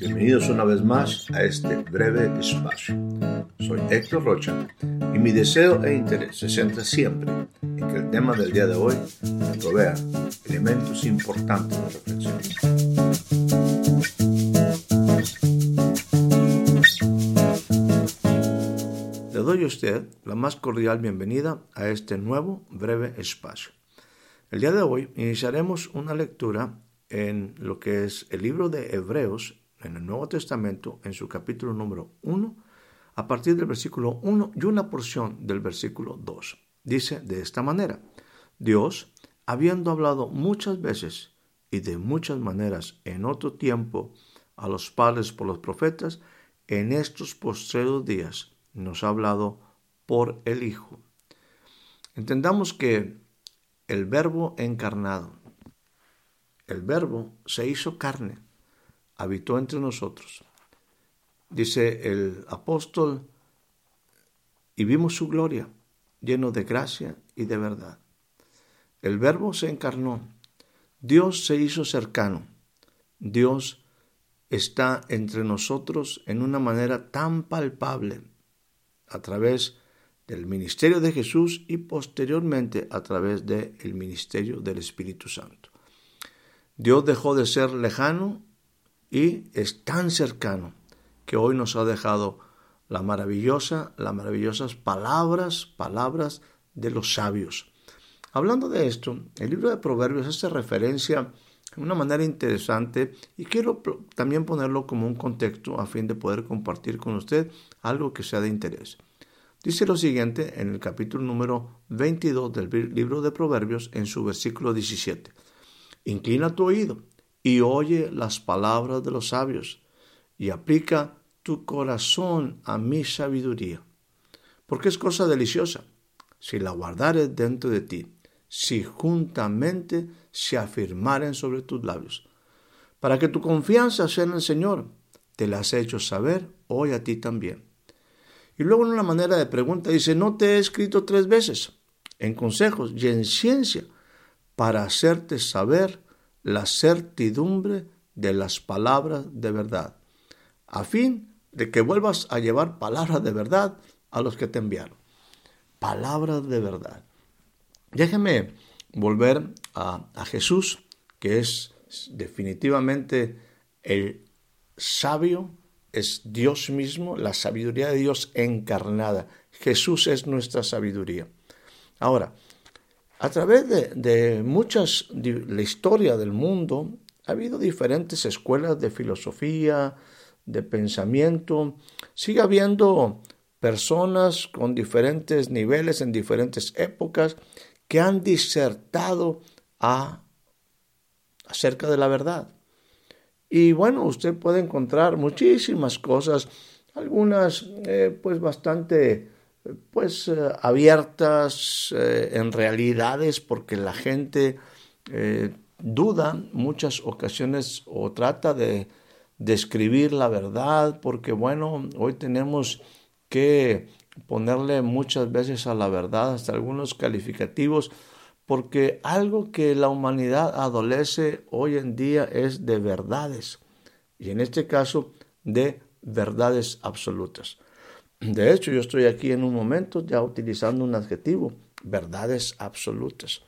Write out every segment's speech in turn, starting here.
Bienvenidos una vez más a este breve espacio. Soy Héctor Rocha y mi deseo e interés se centra siempre en que el tema del día de hoy me provea elementos importantes de reflexión. Le doy a usted la más cordial bienvenida a este nuevo breve espacio. El día de hoy iniciaremos una lectura en lo que es el libro de Hebreos en el Nuevo Testamento, en su capítulo número 1, a partir del versículo 1 y una porción del versículo 2. Dice de esta manera, Dios, habiendo hablado muchas veces y de muchas maneras en otro tiempo a los padres por los profetas, en estos postreros días nos ha hablado por el Hijo. Entendamos que el verbo encarnado, el verbo se hizo carne, habitó entre nosotros. Dice el apóstol, y vimos su gloria, lleno de gracia y de verdad. El verbo se encarnó, Dios se hizo cercano, Dios está entre nosotros en una manera tan palpable a través del ministerio de Jesús y posteriormente a través del ministerio del Espíritu Santo. Dios dejó de ser lejano y es tan cercano que hoy nos ha dejado la maravillosa, las maravillosas palabras, palabras de los sabios. Hablando de esto, el libro de Proverbios hace referencia de una manera interesante y quiero también ponerlo como un contexto a fin de poder compartir con usted algo que sea de interés. Dice lo siguiente en el capítulo número 22 del libro de Proverbios en su versículo 17. Inclina tu oído y oye las palabras de los sabios y aplica tu corazón a mi sabiduría. Porque es cosa deliciosa si la guardares dentro de ti, si juntamente se afirmaren sobre tus labios. Para que tu confianza sea en el Señor, te la has hecho saber hoy a ti también. Y luego en una manera de pregunta dice, no te he escrito tres veces en consejos y en ciencia para hacerte saber la certidumbre de las palabras de verdad, a fin de que vuelvas a llevar palabras de verdad a los que te enviaron. Palabras de verdad. Déjeme volver a, a Jesús, que es definitivamente el sabio es Dios mismo, la sabiduría de Dios encarnada. Jesús es nuestra sabiduría. Ahora, a través de, muchas, de la historia del mundo, ha habido diferentes escuelas de filosofía, de pensamiento. Sigue habiendo personas con diferentes niveles en diferentes épocas que han disertado acerca de la verdad. Y bueno, usted puede encontrar muchísimas cosas, algunas eh, pues bastante pues eh, abiertas eh, en realidades porque la gente duda muchas ocasiones o trata de describir la verdad porque bueno, hoy tenemos que ponerle muchas veces a la verdad hasta algunos calificativos porque algo que la humanidad adolece hoy en día es de verdades, y en este caso de verdades absolutas. De hecho, yo estoy aquí en un momento ya utilizando un adjetivo, verdades absolutas.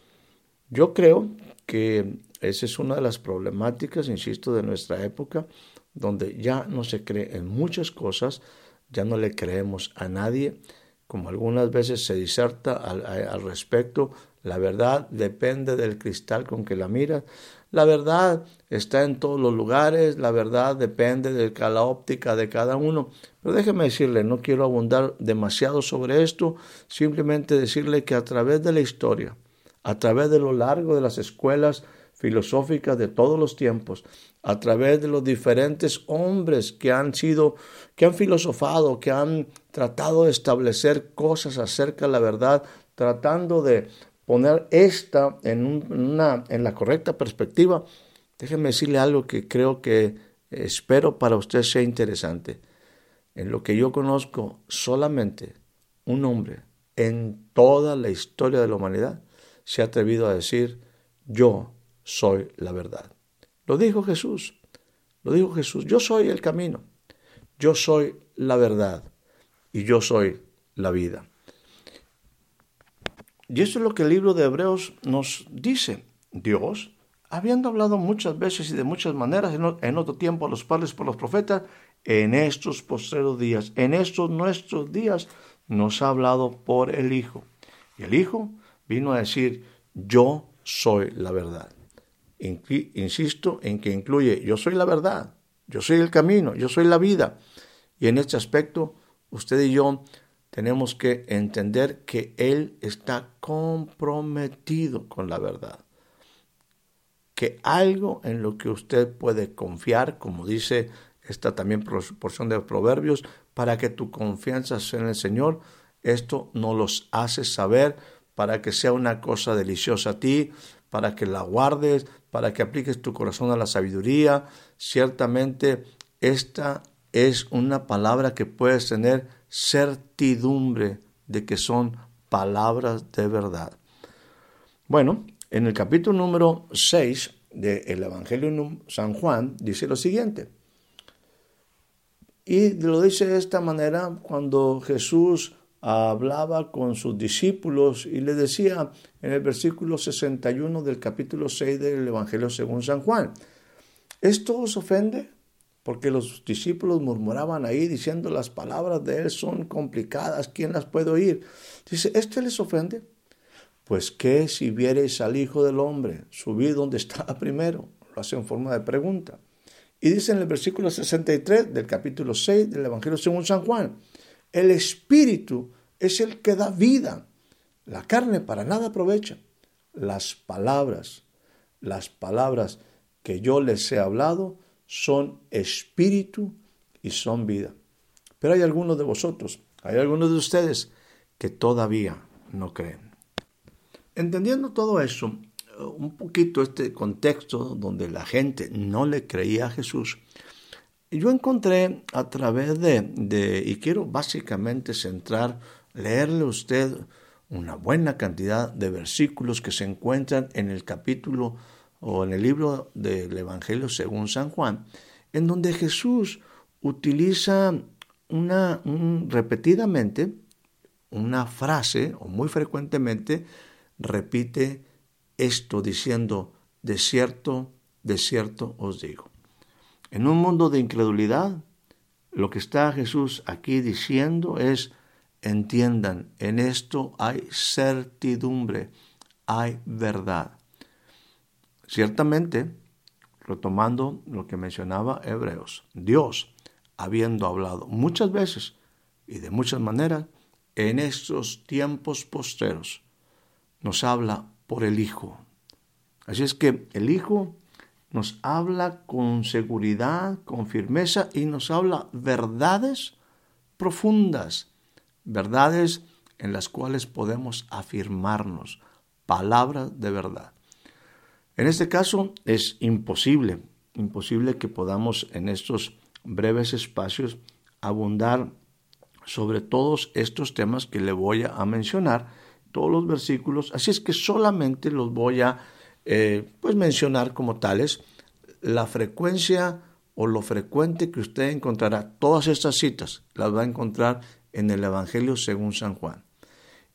Yo creo que esa es una de las problemáticas, insisto, de nuestra época, donde ya no se cree en muchas cosas, ya no le creemos a nadie, como algunas veces se diserta al, respecto, la verdad depende del cristal con que la miras. La verdad está en todos los lugares, la verdad depende de la óptica de cada uno. Pero déjeme decirle, no quiero abundar demasiado sobre esto, simplemente decirle que a través de la historia, a través de lo largo de las escuelas filosóficas de todos los tiempos, a través de los diferentes hombres que han sido, que han filosofado, que han tratado de establecer cosas acerca de la verdad, tratando de, poner esta en, una, en la correcta perspectiva, déjeme decirle algo que creo que espero para usted sea interesante. En lo que yo conozco, solamente un hombre en toda la historia de la humanidad se ha atrevido a decir, yo soy la verdad. Lo dijo Jesús. Lo dijo Jesús, yo soy el camino, yo soy la verdad y yo soy la vida. Y eso es lo que el libro de Hebreos nos dice. Dios, habiendo hablado muchas veces y de muchas maneras en otro tiempo a los padres por los profetas, en estos postreros días, en estos nuestros días, nos ha hablado por el Hijo. Y el Hijo vino a decir, yo soy la verdad. Insisto en que incluye, yo soy la verdad, yo soy el camino, yo soy la vida. Y en este aspecto, usted y yo tenemos que entender que Él está comprometido con la verdad. Que algo en lo que usted puede confiar, como dice esta también porción de Proverbios, para que tu confianza sea en el Señor, esto nos los hace saber para que sea una cosa deliciosa a ti, para que la guardes, para que apliques tu corazón a la sabiduría. Ciertamente esta es una palabra que puedes tener certidumbre de que son palabras de verdad. Bueno, en el capítulo número 6 del Evangelio de San Juan dice lo siguiente. Y lo dice de esta manera cuando Jesús hablaba con sus discípulos y le decía en el versículo 61 del capítulo 6 del Evangelio según San Juan, ¿esto os ofende? Porque los discípulos murmuraban ahí diciendo las palabras de él son complicadas, ¿quién las puede oír? Dice, ¿este les ofende? Pues qué si viereis al Hijo del Hombre subir donde estaba primero. Lo hace en forma de pregunta. Y dice en el versículo 63 del capítulo 6 del Evangelio según San Juan, el Espíritu es el que da vida. La carne para nada aprovecha. Las palabras, las palabras que yo les he hablado son espíritu y son vida. Pero hay algunos de vosotros, hay algunos de ustedes que todavía no creen. Entendiendo todo eso, un poquito este contexto donde la gente no le creía a Jesús, yo encontré a través de, y quiero básicamente centrar, leerle a usted una buena cantidad de versículos que se encuentran en el capítulo o en el libro del Evangelio según San Juan, en donde Jesús utiliza una, repetidamente una frase, o muy frecuentemente repite esto diciendo, de cierto, de cierto os digo. En un mundo de incredulidad, lo que está Jesús aquí diciendo es, entiendan, en esto hay certidumbre, hay verdad. Ciertamente, retomando lo que mencionaba Hebreos, Dios, habiendo hablado muchas veces y de muchas maneras, en estos tiempos posteros, nos habla por el Hijo. Así es que el Hijo nos habla con seguridad, con firmeza y nos habla verdades profundas, verdades en las cuales podemos afirmarnos, palabras de verdad. En este caso es imposible, imposible que podamos en estos breves espacios abundar sobre todos estos temas que le voy a mencionar, todos los versículos, así es que solamente los voy a eh, pues mencionar como tales la frecuencia o lo frecuente que usted encontrará. Todas estas citas las va a encontrar en el Evangelio según San Juan.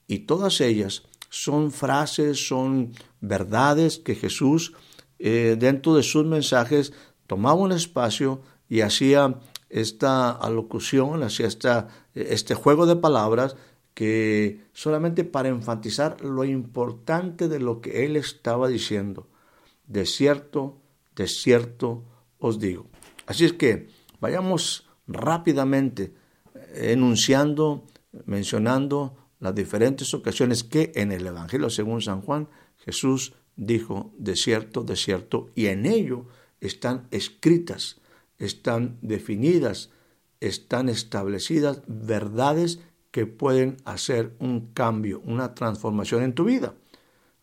Y todas ellas son frases, son verdades que Jesús eh, dentro de sus mensajes tomaba un espacio y hacía esta alocución, hacía esta, este juego de palabras que solamente para enfatizar lo importante de lo que él estaba diciendo. De cierto, de cierto os digo. Así es que vayamos rápidamente enunciando, mencionando las diferentes ocasiones que en el Evangelio según San Juan Jesús dijo de cierto, de cierto, y en ello están escritas, están definidas, están establecidas verdades que pueden hacer un cambio, una transformación en tu vida.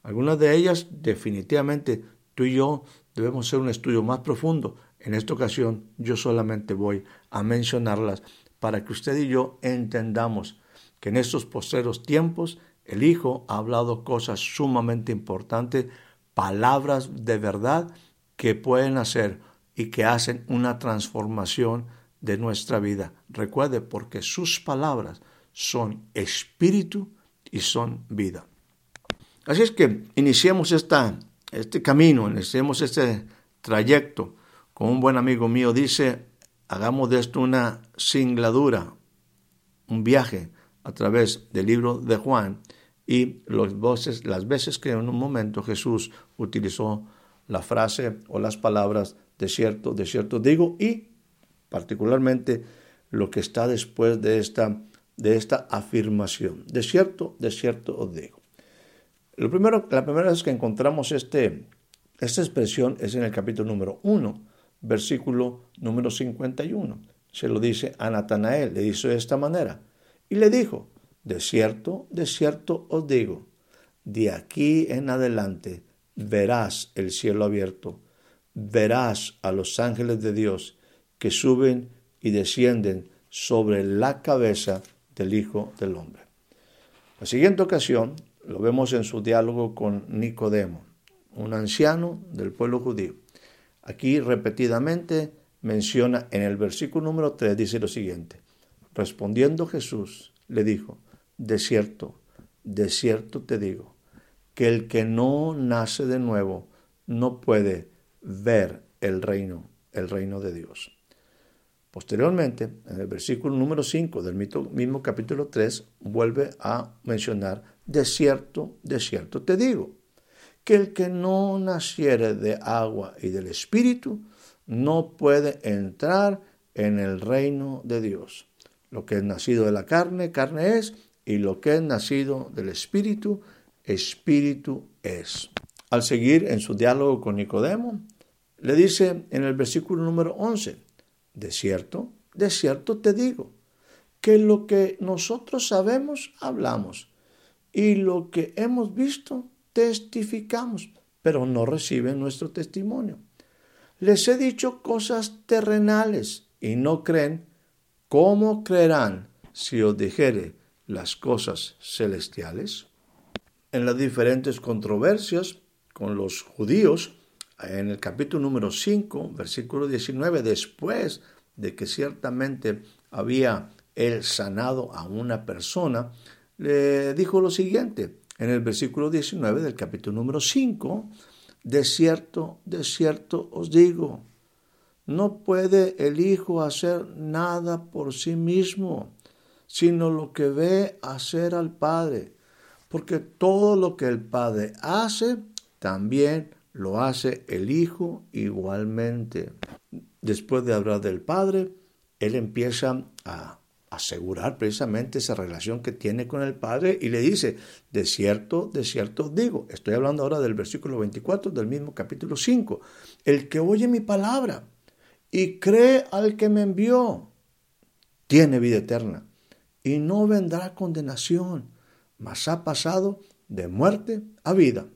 Algunas de ellas definitivamente tú y yo debemos hacer un estudio más profundo. En esta ocasión yo solamente voy a mencionarlas para que usted y yo entendamos que en estos posteros tiempos el Hijo ha hablado cosas sumamente importantes, palabras de verdad que pueden hacer y que hacen una transformación de nuestra vida. Recuerde, porque sus palabras son espíritu y son vida. Así es que iniciemos esta, este camino, iniciemos este trayecto. Como un buen amigo mío dice, hagamos de esto una singladura, un viaje a través del libro de Juan y los voces, las veces que en un momento Jesús utilizó la frase o las palabras de cierto, de cierto digo y particularmente lo que está después de esta, de esta afirmación. De cierto, de cierto os digo. Lo primero, la primera vez que encontramos este, esta expresión es en el capítulo número 1, versículo número 51. Se lo dice a Natanael, le dice de esta manera. Y le dijo, de cierto, de cierto os digo, de aquí en adelante verás el cielo abierto, verás a los ángeles de Dios que suben y descienden sobre la cabeza del Hijo del Hombre. La siguiente ocasión lo vemos en su diálogo con Nicodemo, un anciano del pueblo judío. Aquí repetidamente menciona en el versículo número 3, dice lo siguiente, respondiendo Jesús le dijo, de cierto, de cierto te digo, que el que no nace de nuevo no puede ver el reino, el reino de Dios. Posteriormente, en el versículo número 5 del mismo capítulo 3, vuelve a mencionar, de cierto, de cierto te digo, que el que no naciere de agua y del Espíritu no puede entrar en el reino de Dios. Lo que es nacido de la carne, carne es, y lo que es nacido del Espíritu, Espíritu es. Al seguir en su diálogo con Nicodemo, le dice en el versículo número 11, de cierto, de cierto te digo, que lo que nosotros sabemos, hablamos, y lo que hemos visto, testificamos, pero no reciben nuestro testimonio. Les he dicho cosas terrenales y no creen. ¿Cómo creerán si os dijere las cosas celestiales? En las diferentes controversias con los judíos, en el capítulo número 5, versículo 19, después de que ciertamente había él sanado a una persona, le dijo lo siguiente, en el versículo 19 del capítulo número 5, de cierto, de cierto os digo, no puede el Hijo hacer nada por sí mismo, sino lo que ve hacer al Padre, porque todo lo que el Padre hace, también lo hace el Hijo igualmente. Después de hablar del Padre, Él empieza a asegurar precisamente esa relación que tiene con el Padre y le dice, de cierto, de cierto digo, estoy hablando ahora del versículo 24 del mismo capítulo 5, el que oye mi palabra y cree al que me envió, tiene vida eterna y no vendrá condenación, mas ha pasado de muerte a vida.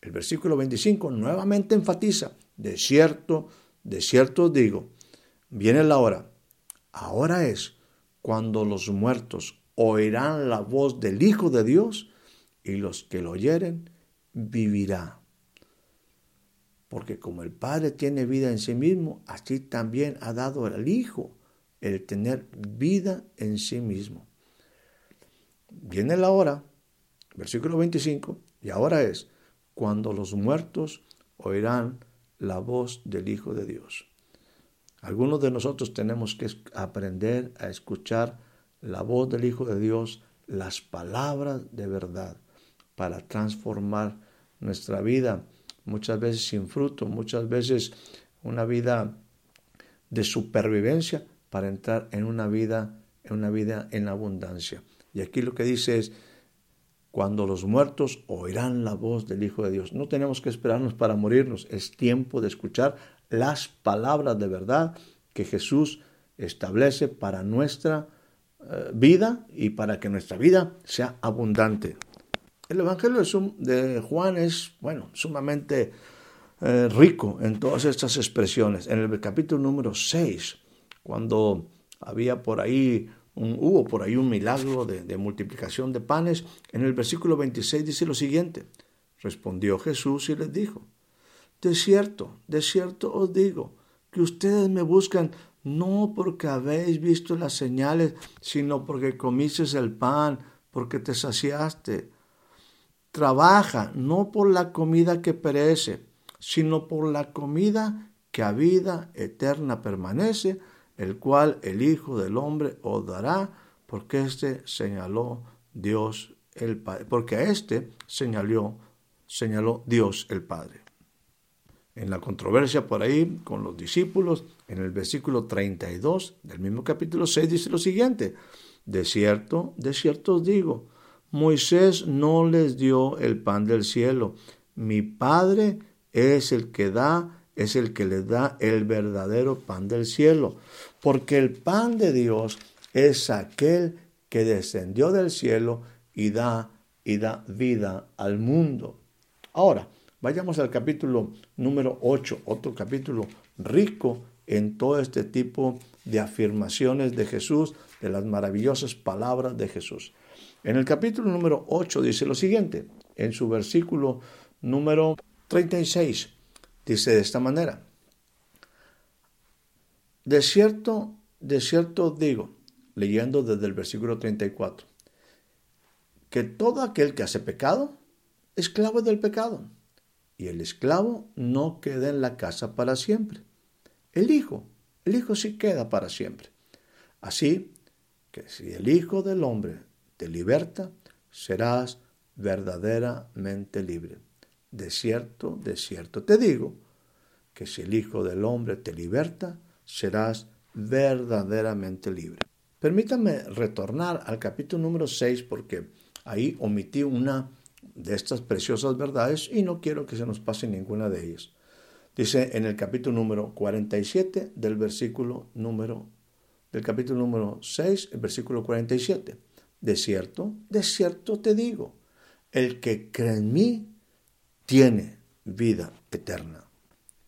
El versículo 25 nuevamente enfatiza, de cierto, de cierto digo, viene la hora, ahora es cuando los muertos oirán la voz del Hijo de Dios y los que lo oyeren vivirá. Porque como el Padre tiene vida en sí mismo, así también ha dado al Hijo el tener vida en sí mismo. Viene la hora, versículo 25, y ahora es cuando los muertos oirán la voz del Hijo de Dios. Algunos de nosotros tenemos que aprender a escuchar la voz del Hijo de Dios, las palabras de verdad, para transformar nuestra vida, muchas veces sin fruto, muchas veces una vida de supervivencia para entrar en una vida, en una vida en abundancia. Y aquí lo que dice es, cuando los muertos oirán la voz del Hijo de Dios. No tenemos que esperarnos para morirnos, es tiempo de escuchar las palabras de verdad que Jesús establece para nuestra eh, vida y para que nuestra vida sea abundante. El Evangelio de Juan es, bueno, sumamente eh, rico en todas estas expresiones. En el capítulo número 6, cuando había por ahí hubo por ahí un milagro de, multiplicación de panes. En el versículo 26 dice lo siguiente, respondió Jesús y les dijo, de cierto, de cierto os digo, que ustedes me buscan no porque habéis visto las señales, sino porque comisteis el pan, porque te saciaste. Trabaja no por la comida que perece, sino por la comida que a vida eterna permanece, el cual el Hijo del Hombre os dará, porque éste señaló Dios el Padre, porque a éste señaló, señaló Dios el Padre. En la controversia por ahí con los discípulos, en el versículo 32 del mismo capítulo 6 dice lo siguiente, de cierto, de cierto os digo, Moisés no les dio el pan del cielo, mi Padre es el que da, es el que les da el verdadero pan del cielo, porque el pan de Dios es aquel que descendió del cielo y da y da vida al mundo. Ahora, vayamos al capítulo número 8, otro capítulo rico en todo este tipo de afirmaciones de Jesús, de las maravillosas palabras de Jesús. En el capítulo número 8 dice lo siguiente, en su versículo número 36, dice de esta manera, de cierto, de cierto digo, leyendo desde el versículo 34, que todo aquel que hace pecado, esclavo del pecado, y el esclavo no queda en la casa para siempre. El hijo, el hijo sí queda para siempre. Así que si el Hijo del Hombre te liberta, serás verdaderamente libre. De cierto, de cierto te digo, que si el Hijo del Hombre te liberta, serás verdaderamente libre. Permítame retornar al capítulo número 6 porque ahí omití una de estas preciosas verdades y no quiero que se nos pase ninguna de ellas. Dice en el capítulo número 47 del versículo número del capítulo número 6, el versículo 47. De cierto, de cierto te digo, el que cree en mí tiene vida eterna.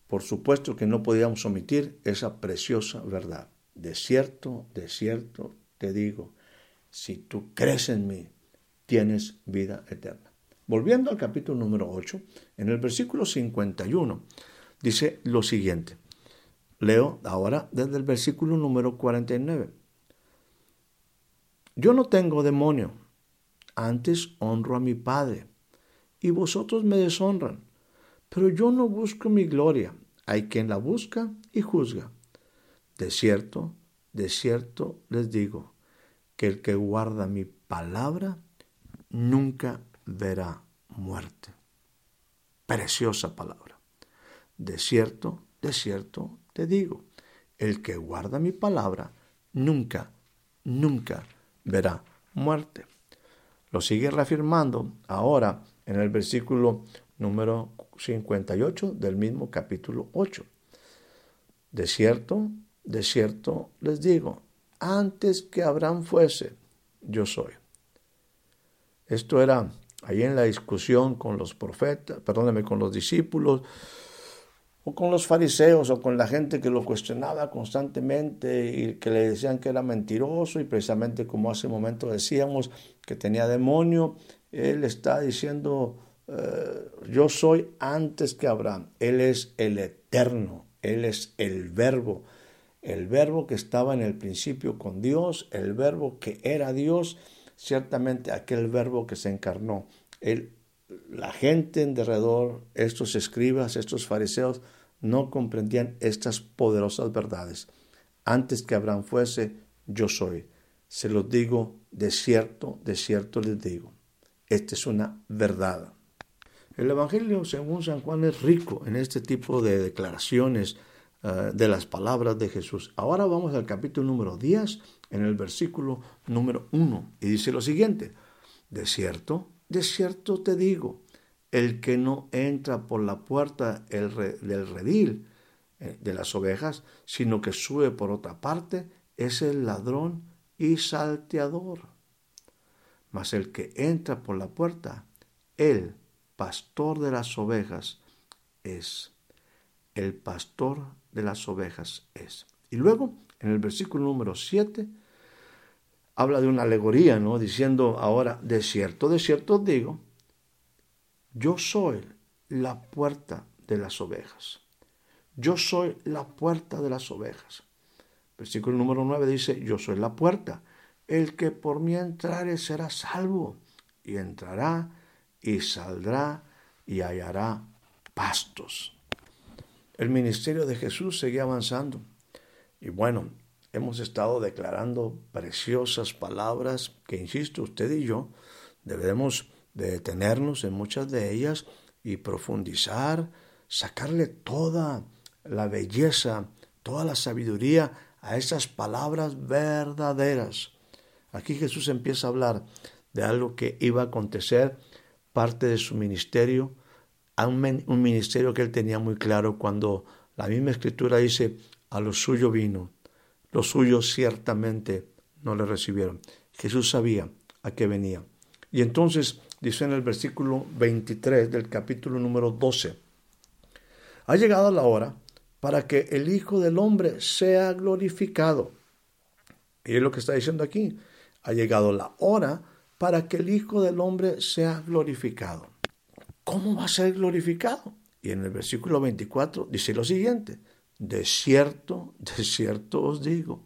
Por supuesto que no podíamos omitir esa preciosa verdad. De cierto, de cierto te digo, si tú crees en mí, tienes vida eterna. Volviendo al capítulo número 8, en el versículo 51, dice lo siguiente. Leo ahora desde el versículo número 49. Yo no tengo demonio, antes honro a mi Padre, y vosotros me deshonran, pero yo no busco mi gloria, hay quien la busca y juzga. De cierto, de cierto les digo, que el que guarda mi palabra nunca verá muerte. Preciosa palabra. De cierto, de cierto te digo, el que guarda mi palabra nunca, nunca verá muerte. Lo sigue reafirmando ahora en el versículo número 58 del mismo capítulo 8. De cierto, de cierto les digo, antes que Abraham fuese, yo soy. Esto era ahí en la discusión con los profetas, perdóneme, con los discípulos, o con los fariseos o con la gente que lo cuestionaba constantemente y que le decían que era mentiroso y precisamente como hace un momento decíamos que tenía demonio, él está diciendo, eh, yo soy antes que Abraham, él es el eterno, él es el verbo, el verbo que estaba en el principio con Dios, el verbo que era Dios, ciertamente aquel verbo que se encarnó. Él la gente en derredor, estos escribas, estos fariseos, no comprendían estas poderosas verdades. Antes que Abraham fuese, yo soy. Se los digo de cierto, de cierto les digo. Esta es una verdad. El Evangelio, según San Juan, es rico en este tipo de declaraciones eh, de las palabras de Jesús. Ahora vamos al capítulo número 10, en el versículo número 1, y dice lo siguiente. De cierto, de cierto te digo, el que no entra por la puerta del redil eh, de las ovejas, sino que sube por otra parte, es el ladrón y salteador. Mas el que entra por la puerta, el pastor de las ovejas es. El pastor de las ovejas es. Y luego, en el versículo número 7, habla de una alegoría, ¿no? Diciendo ahora, de cierto, de cierto digo, yo soy la puerta de las ovejas. Yo soy la puerta de las ovejas. Versículo número 9 dice, yo soy la puerta. El que por mí entrare será salvo, y entrará y saldrá y hallará pastos. El ministerio de Jesús seguía avanzando. Y bueno, hemos estado declarando preciosas palabras que, insisto, usted y yo debemos de detenernos en muchas de ellas y profundizar, sacarle toda la belleza, toda la sabiduría a esas palabras verdaderas. Aquí Jesús empieza a hablar de algo que iba a acontecer, parte de su ministerio, un ministerio que él tenía muy claro cuando la misma escritura dice, a lo suyo vino, los suyos ciertamente no le recibieron. Jesús sabía a qué venía. Y entonces dice en el versículo 23 del capítulo número 12, ha llegado la hora para que el Hijo del Hombre sea glorificado. Y es lo que está diciendo aquí. Ha llegado la hora para que el Hijo del Hombre sea glorificado. ¿Cómo va a ser glorificado? Y en el versículo 24 dice lo siguiente, de cierto, de cierto os digo,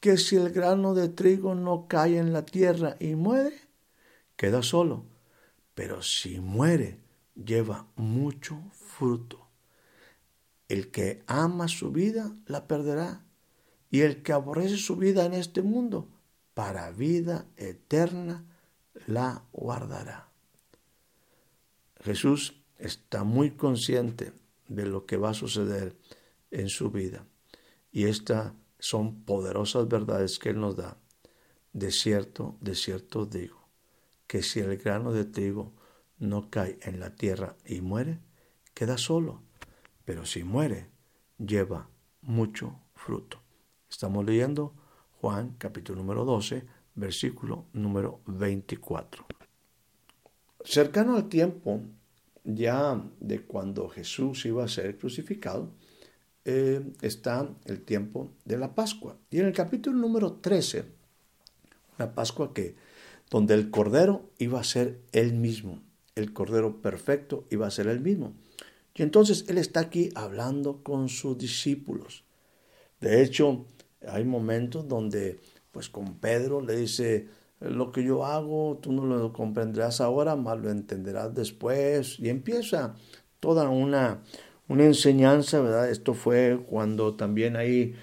que si el grano de trigo no cae en la tierra y muere, queda solo, pero si muere, lleva mucho fruto. El que ama su vida la perderá, y el que aborrece su vida en este mundo, para vida eterna la guardará. Jesús está muy consciente de lo que va a suceder en su vida, y estas son poderosas verdades que Él nos da. De cierto, de cierto digo que si el grano de trigo no cae en la tierra y muere, queda solo, pero si muere, lleva mucho fruto. Estamos leyendo Juan capítulo número 12, versículo número 24. Cercano al tiempo ya de cuando Jesús iba a ser crucificado, eh, está el tiempo de la Pascua. Y en el capítulo número 13, una Pascua que donde el Cordero iba a ser él mismo, el Cordero perfecto iba a ser él mismo. Y entonces él está aquí hablando con sus discípulos. De hecho, hay momentos donde, pues con Pedro le dice, lo que yo hago, tú no lo comprenderás ahora, más lo entenderás después. Y empieza toda una, una enseñanza, ¿verdad? Esto fue cuando también ahí,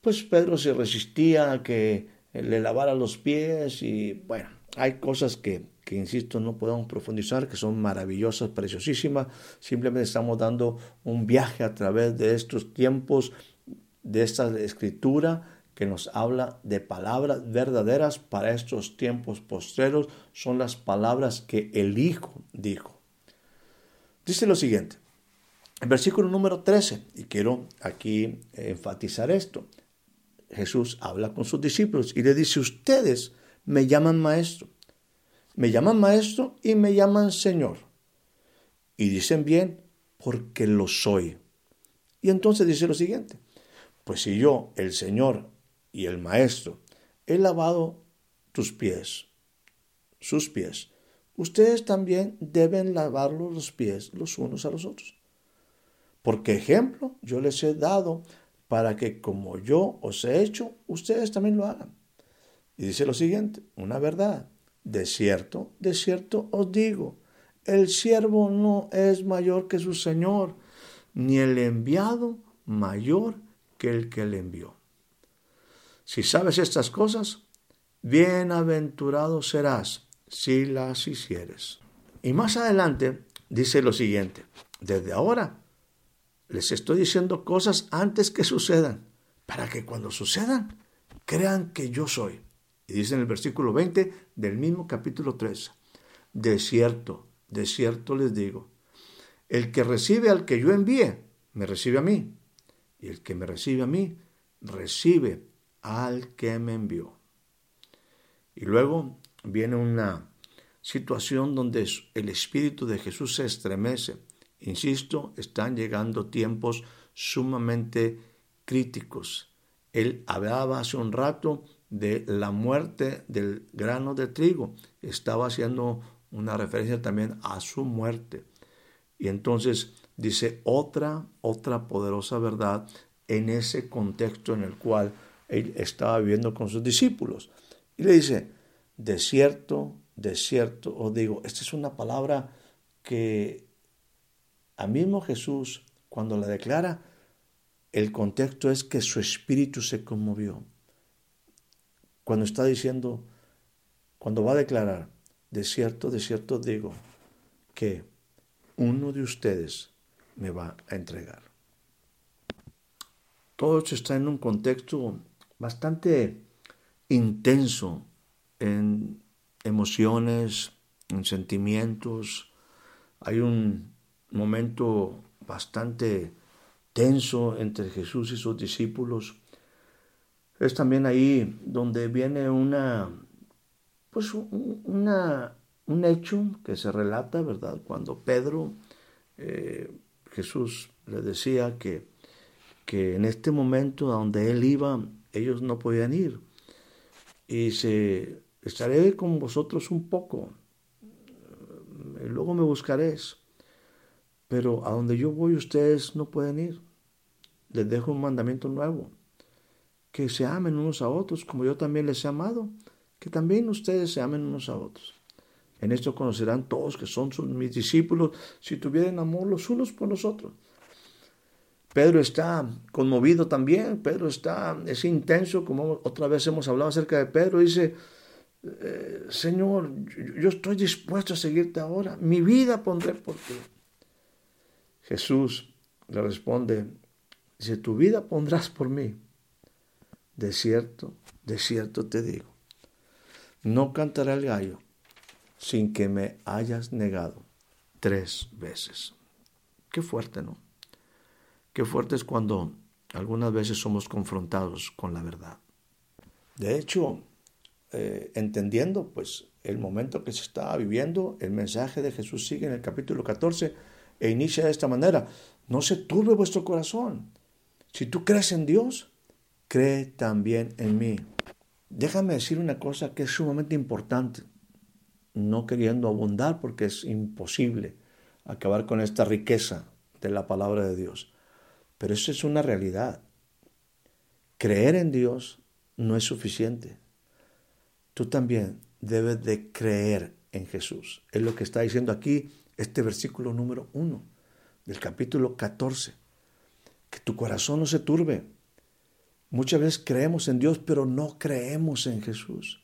pues Pedro se resistía a que le lavara los pies y bueno, hay cosas que, que, insisto, no podemos profundizar, que son maravillosas, preciosísimas. Simplemente estamos dando un viaje a través de estos tiempos, de esta escritura que nos habla de palabras verdaderas para estos tiempos postreros. Son las palabras que el Hijo dijo. Dice lo siguiente, versículo número 13, y quiero aquí enfatizar esto. Jesús habla con sus discípulos y le dice, ustedes me llaman maestro. Me llaman maestro y me llaman Señor. Y dicen bien porque lo soy. Y entonces dice lo siguiente, pues si yo, el Señor y el Maestro, he lavado tus pies, sus pies, ustedes también deben lavar los pies los unos a los otros. Porque ejemplo yo les he dado para que como yo os he hecho, ustedes también lo hagan. Y dice lo siguiente, una verdad. De cierto, de cierto os digo, el siervo no es mayor que su Señor, ni el enviado mayor que el que le envió. Si sabes estas cosas, bienaventurado serás si las hicieres. Y más adelante dice lo siguiente, desde ahora les estoy diciendo cosas antes que sucedan, para que cuando sucedan crean que yo soy. Y dice en el versículo 20 del mismo capítulo 3, de cierto, de cierto les digo, el que recibe al que yo envíe, me recibe a mí, y el que me recibe a mí, recibe al que me envió. Y luego viene una situación donde el Espíritu de Jesús se estremece. Insisto, están llegando tiempos sumamente críticos. Él hablaba hace un rato de la muerte del grano de trigo. Estaba haciendo una referencia también a su muerte. Y entonces dice otra, otra poderosa verdad en ese contexto en el cual él estaba viviendo con sus discípulos. Y le dice, de cierto, de cierto os digo, esta es una palabra que a mismo Jesús, cuando la declara, el contexto es que su espíritu se conmovió. Cuando está diciendo, cuando va a declarar, de cierto, de cierto digo, que uno de ustedes me va a entregar. Todo esto está en un contexto bastante intenso en emociones, en sentimientos. Hay un momento bastante tenso entre Jesús y sus discípulos. Es también ahí donde viene una, pues un hecho que se relata, ¿verdad? Cuando Pedro, eh, Jesús le decía que, que en este momento a donde él iba, ellos no podían ir. Y se, estaré con vosotros un poco, y luego me buscaréis. Pero a donde yo voy ustedes no pueden ir. Les dejo un mandamiento nuevo. Que se amen unos a otros como yo también les he amado. Que también ustedes se amen unos a otros. En esto conocerán todos que son mis discípulos si tuvieran amor los unos por los otros. Pedro está conmovido también, Pedro está, es intenso, como otra vez hemos hablado acerca de Pedro, dice, eh, Señor, yo estoy dispuesto a seguirte ahora, mi vida pondré por ti. Jesús le responde, dice, tu vida pondrás por mí. De cierto, de cierto te digo, no cantará el gallo sin que me hayas negado tres veces. Qué fuerte, ¿no? Qué fuerte es cuando algunas veces somos confrontados con la verdad. De hecho, eh, entendiendo pues el momento que se estaba viviendo, el mensaje de Jesús sigue en el capítulo 14 e inicia de esta manera, no se turbe vuestro corazón. Si tú crees en Dios, cree también en mí. Déjame decir una cosa que es sumamente importante, no queriendo abundar porque es imposible acabar con esta riqueza de la palabra de Dios. Pero eso es una realidad. Creer en Dios no es suficiente. Tú también debes de creer en Jesús. Es lo que está diciendo aquí este versículo número 1 del capítulo 14. Que tu corazón no se turbe. Muchas veces creemos en Dios, pero no creemos en Jesús.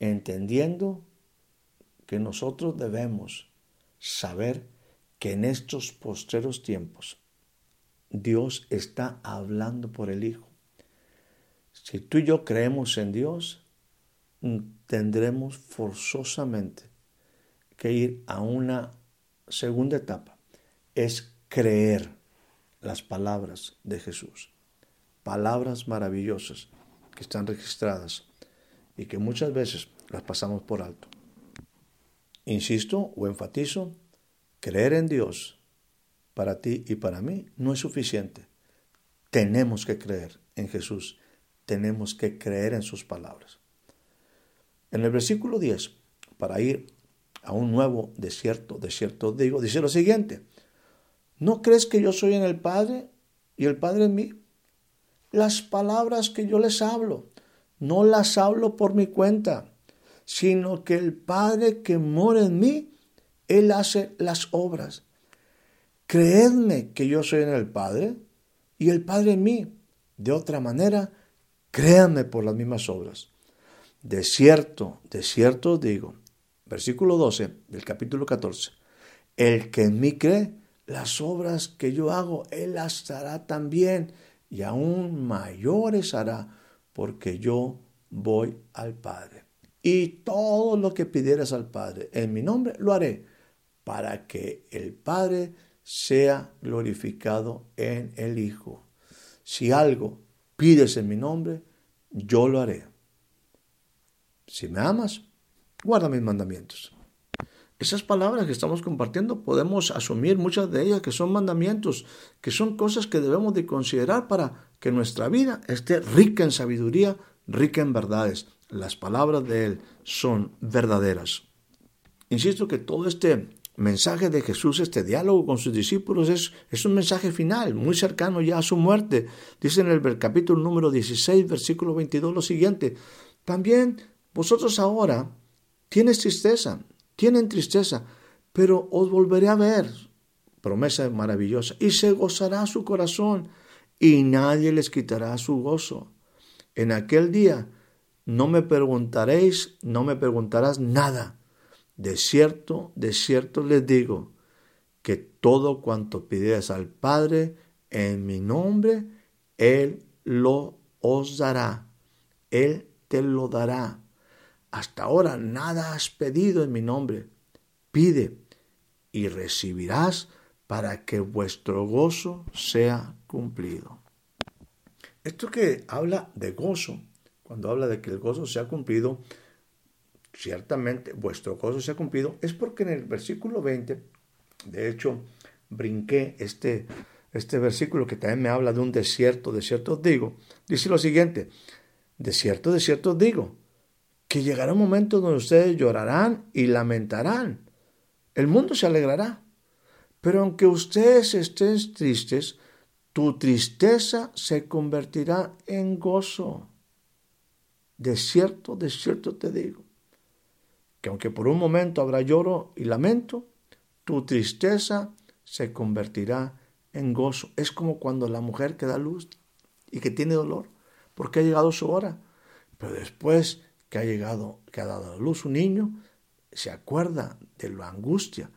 Entendiendo que nosotros debemos saber que en estos postreros tiempos Dios está hablando por el Hijo. Si tú y yo creemos en Dios, tendremos forzosamente que ir a una segunda etapa, es creer las palabras de Jesús. Palabras maravillosas que están registradas y que muchas veces las pasamos por alto. Insisto o enfatizo, creer en Dios para ti y para mí no es suficiente. Tenemos que creer en Jesús, tenemos que creer en sus palabras. En el versículo 10, para ir a un nuevo desierto, desierto digo, dice lo siguiente, ¿no crees que yo soy en el Padre y el Padre en mí? Las palabras que yo les hablo, no las hablo por mi cuenta, sino que el Padre que mora en mí, Él hace las obras. Creedme que yo soy en el Padre y el Padre en mí. De otra manera, créanme por las mismas obras. De cierto, de cierto digo, versículo 12 del capítulo 14, el que en mí cree, las obras que yo hago, él las hará también y aún mayores hará, porque yo voy al Padre. Y todo lo que pidieras al Padre en mi nombre, lo haré, para que el Padre sea glorificado en el Hijo. Si algo pides en mi nombre, yo lo haré. Si me amas, guarda mis mandamientos. Esas palabras que estamos compartiendo podemos asumir muchas de ellas que son mandamientos, que son cosas que debemos de considerar para que nuestra vida esté rica en sabiduría, rica en verdades. Las palabras de Él son verdaderas. Insisto que todo este mensaje de Jesús, este diálogo con sus discípulos, es, es un mensaje final, muy cercano ya a su muerte. Dice en el capítulo número 16, versículo 22 lo siguiente, también vosotros ahora tienes tristeza, tienen tristeza, pero os volveré a ver. Promesa maravillosa. Y se gozará su corazón y nadie les quitará su gozo. En aquel día no me preguntaréis, no me preguntarás nada. De cierto, de cierto les digo, que todo cuanto pides al Padre en mi nombre, Él lo os dará. Él te lo dará. Hasta ahora nada has pedido en mi nombre. Pide y recibirás para que vuestro gozo sea cumplido. Esto que habla de gozo, cuando habla de que el gozo sea cumplido, ciertamente vuestro gozo sea cumplido, es porque en el versículo 20, de hecho, brinqué este, este versículo que también me habla de un desierto, desierto os digo, dice lo siguiente, desierto, desierto os digo, que llegará un momento donde ustedes llorarán y lamentarán. El mundo se alegrará. Pero aunque ustedes estén tristes, tu tristeza se convertirá en gozo. De cierto, de cierto te digo, que aunque por un momento habrá lloro y lamento, tu tristeza se convertirá en gozo. Es como cuando la mujer que da luz y que tiene dolor, porque ha llegado su hora. Pero después que ha llegado, que ha dado a luz un niño, se acuerda de la angustia,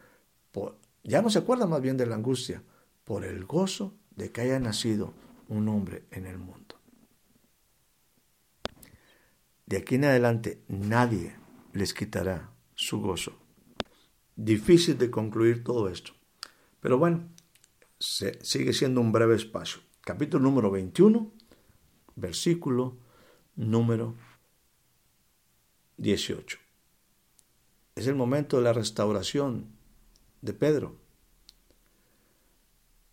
ya no se acuerda más bien de la angustia, por el gozo de que haya nacido un hombre en el mundo. De aquí en adelante nadie les quitará su gozo. Difícil de concluir todo esto. Pero bueno, sigue siendo un breve espacio. Capítulo número 21, versículo número 18. Es el momento de la restauración de Pedro.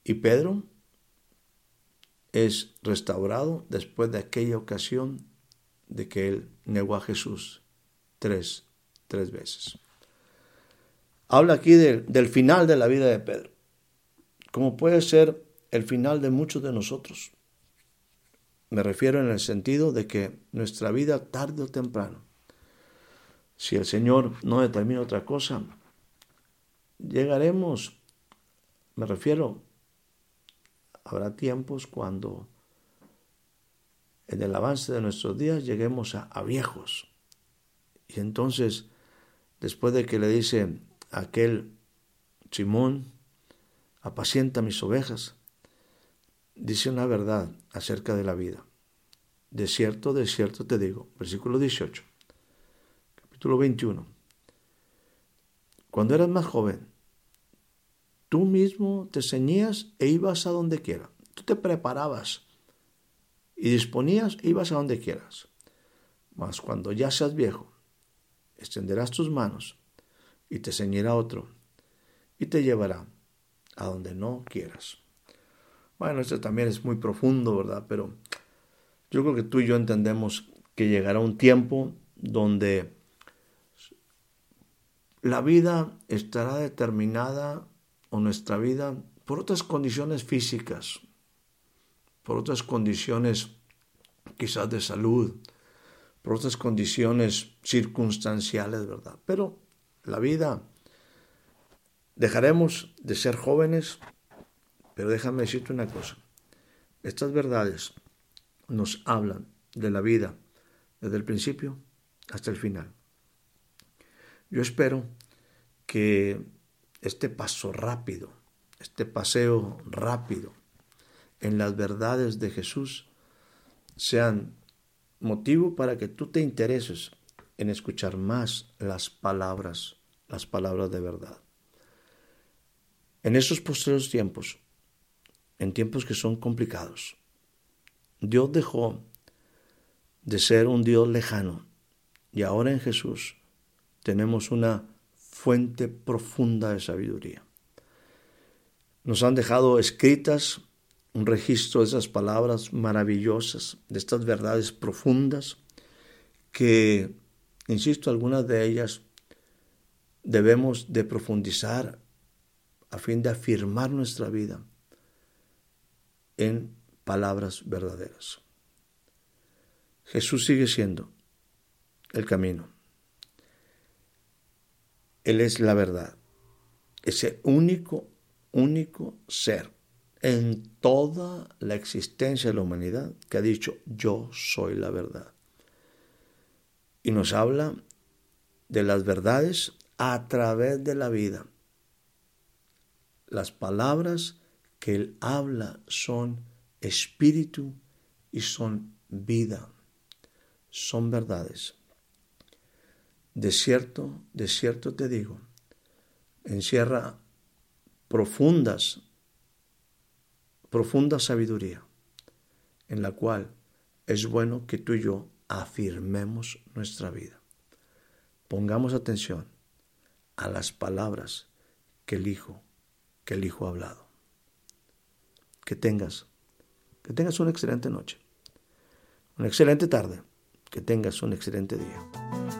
Y Pedro es restaurado después de aquella ocasión de que él negó a Jesús tres, tres veces. Habla aquí del final de la vida de Pedro, como puede ser el final de muchos de nosotros. Me refiero en el sentido de que nuestra vida tarde o temprano si el Señor no determina otra cosa, llegaremos, me refiero, habrá tiempos cuando en el avance de nuestros días lleguemos a, viejos. Y entonces, después de que le dice aquel Simón, apacienta mis ovejas, dice una verdad acerca de la vida. De cierto, de cierto te digo, versículo 18 capítulo 21. Cuando eras más joven, tú mismo te ceñías e ibas a donde quiera. Tú te preparabas y disponías e ibas a donde quieras. Mas cuando ya seas viejo, extenderás tus manos y te ceñirá otro y te llevará a donde no quieras. Bueno, esto también es muy profundo, ¿verdad? Pero yo creo que tú y yo entendemos que llegará un tiempo donde la vida estará determinada, o nuestra vida, por otras condiciones físicas, por otras condiciones quizás de salud, por otras condiciones circunstanciales, ¿verdad? Pero la vida, dejaremos de ser jóvenes, pero déjame decirte una cosa, estas verdades nos hablan de la vida desde el principio hasta el final. Yo espero que este paso rápido, este paseo rápido en las verdades de Jesús sean motivo para que tú te intereses en escuchar más las palabras, las palabras de verdad. En esos posteriores tiempos, en tiempos que son complicados, Dios dejó de ser un Dios lejano y ahora en Jesús tenemos una fuente profunda de sabiduría. Nos han dejado escritas un registro de esas palabras maravillosas, de estas verdades profundas, que, insisto, algunas de ellas debemos de profundizar a fin de afirmar nuestra vida en palabras verdaderas. Jesús sigue siendo el camino. Él es la verdad. Ese único, único ser en toda la existencia de la humanidad que ha dicho yo soy la verdad. Y nos habla de las verdades a través de la vida. Las palabras que Él habla son espíritu y son vida, son verdades. De cierto, de cierto te digo, encierra profundas, profunda sabiduría, en la cual es bueno que tú y yo afirmemos nuestra vida. Pongamos atención a las palabras que el Hijo, que el Hijo ha hablado. Que tengas, que tengas una excelente noche, una excelente tarde, que tengas un excelente día.